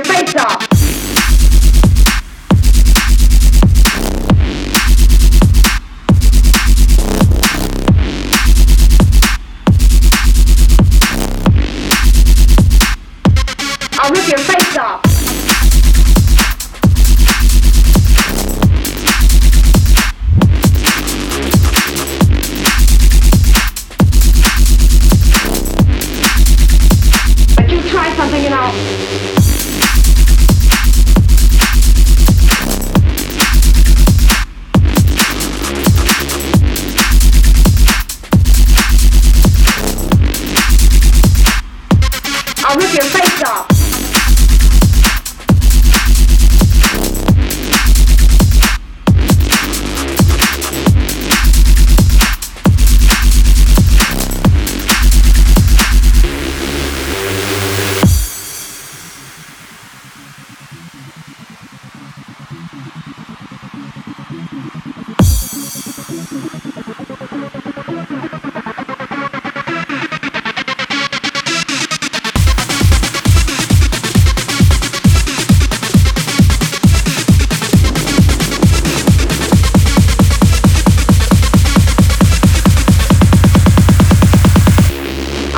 Rip your face off. I'll rip your face off. Thank